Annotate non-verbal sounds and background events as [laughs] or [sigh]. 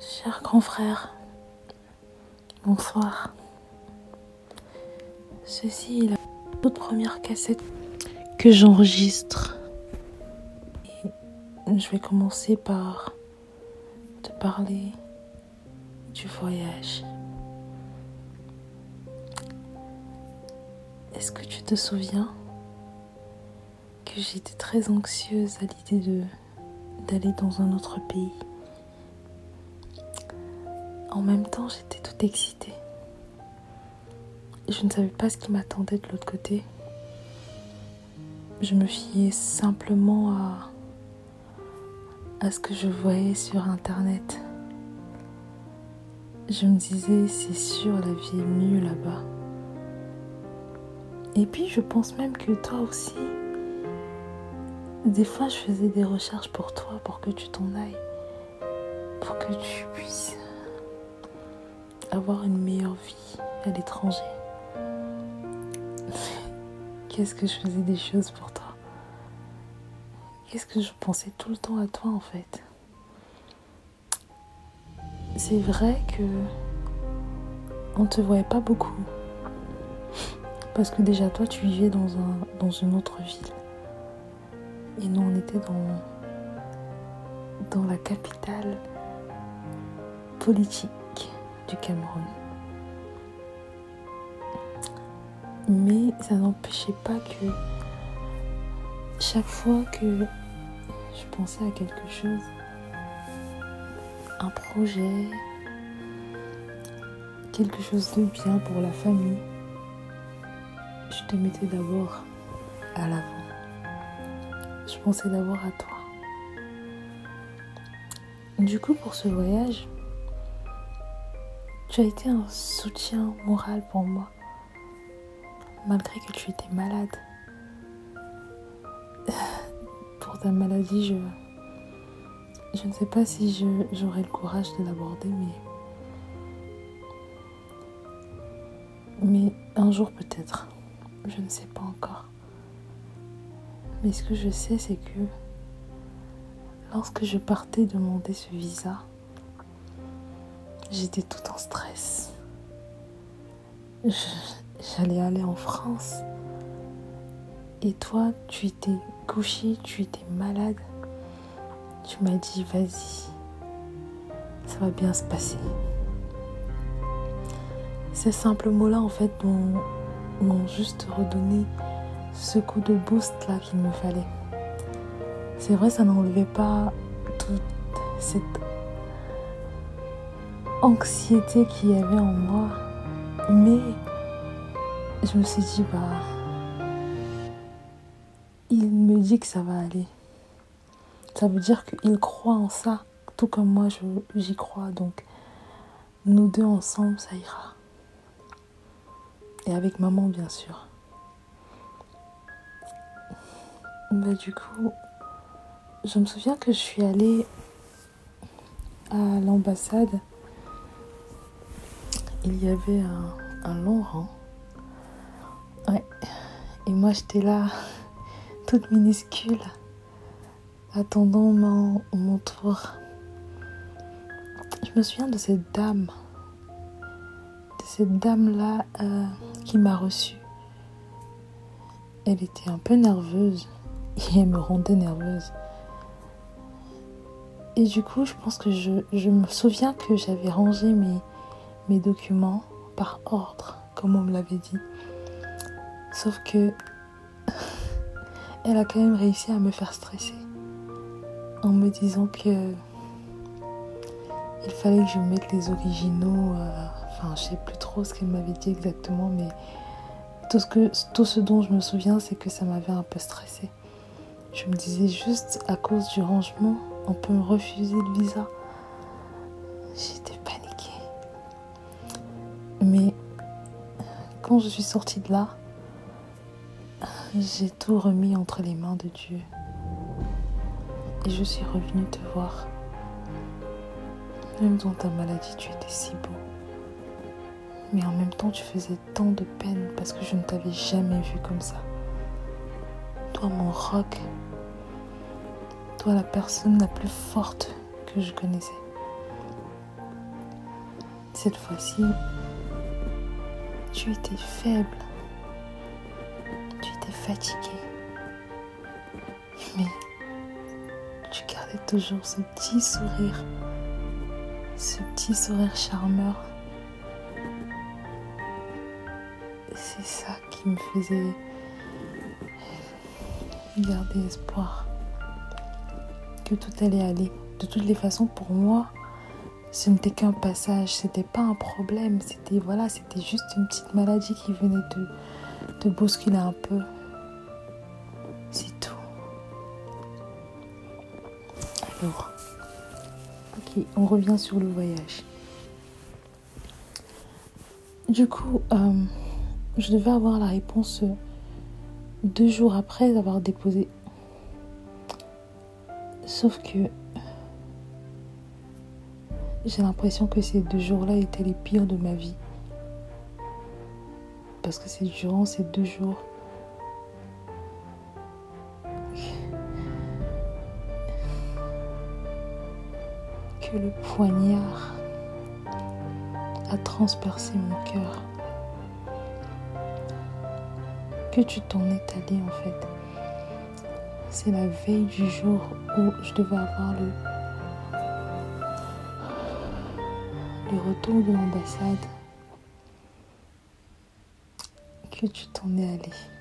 Cher grand frère, bonsoir. Ceci est la toute première cassette que j'enregistre. Je vais commencer par te parler du voyage. Est-ce que tu te souviens que j'étais très anxieuse à l'idée d'aller dans un autre pays? En même temps, j'étais toute excitée. Je ne savais pas ce qui m'attendait de l'autre côté. Je me fiais simplement à, à ce que je voyais sur Internet. Je me disais, c'est sûr, la vie est mieux là-bas. Et puis, je pense même que toi aussi, des fois, je faisais des recherches pour toi, pour que tu t'en ailles, pour que tu puisses avoir une meilleure vie à l'étranger. Qu'est-ce que je faisais des choses pour toi? Qu'est-ce que je pensais tout le temps à toi en fait? C'est vrai que on te voyait pas beaucoup. Parce que déjà toi tu vivais dans, un, dans une autre ville. Et nous on était dans, dans la capitale politique du Cameroun. Mais ça n'empêchait pas que chaque fois que je pensais à quelque chose, un projet, quelque chose de bien pour la famille, je te mettais d'abord à l'avant. Je pensais d'abord à toi. Du coup, pour ce voyage, tu as été un soutien moral pour moi, malgré que tu étais malade. [sighs] Pour ta maladie, je, je ne sais pas si j'aurai le courage de l'aborder, mais, mais un jour peut-être. Je ne sais pas encore. Mais ce que je sais, c'est que lorsque je partais demander ce visa, J'étais tout en stress. J'allais aller en France. Et toi, tu étais couché, tu étais malade. Tu m'as dit, vas-y, ça va bien se passer. Ces simples mots-là, en fait, m'ont juste redonné ce coup de boost là qu'il me fallait. C'est vrai, ça n'enlevait pas toute cette anxiété qu'il y avait en moi. Mais je me suis dit, bah, il me dit que ça va aller. Ça veut dire qu'il croit en ça, tout comme moi j'y crois. Donc, nous deux ensemble, ça ira. Et avec maman, bien sûr. Bah, du coup, je me souviens que je suis allée à l'ambassade il y avait un, long rang. Ouais. Et moi, j'étais là, [laughs] toute minuscule, attendant mon, tour. Je me souviens de cette dame, de cette dame-là euh, qui m'a reçue. Elle était un peu nerveuse [laughs] et elle me rendait nerveuse. Et du coup, je pense que je, je me souviens que j'avais rangé mes, mes documents par ordre, comme on me l'avait dit. Sauf que [laughs] elle a quand même réussi à me faire stresser en me disant que il fallait que je mette les originaux. Euh, enfin, je sais plus trop ce qu'elle m'avait dit exactement, mais tout ce, que, tout ce dont je me souviens, c'est que ça m'avait un peu stressé. Je me disais juste à cause du rangement, on peut me refuser le visa. J'étais mais quand je suis sortie de là, j'ai tout remis entre les mains de Dieu. Et je suis revenue te voir. Même dans ta maladie, tu étais si beau. Mais en même temps, tu faisais tant de peine parce que je ne t'avais jamais vu comme ça. Toi, mon roc. Toi, la personne la plus forte que je connaissais. Cette fois-ci, tu étais faible. Tu étais fatigué. Mais tu gardais toujours ce petit sourire. Ce petit sourire charmeur. C'est ça qui me faisait garder espoir que tout allait aller. De toutes les façons, pour moi, ce n'était qu'un passage, c'était pas un problème, c'était voilà, c'était juste une petite maladie qui venait de, de bousculer un peu. C'est tout. Alors, ok, on revient sur le voyage. Du coup, euh, je devais avoir la réponse deux jours après avoir déposé. Sauf que j'ai l'impression que ces deux jours-là étaient les pires de ma vie. Parce que c'est durant ces deux jours que le poignard a transpercé mon cœur. Que tu t'en es allé en fait. C'est la veille du jour où je devais avoir le le retour de l'ambassade que tu t'en es allé.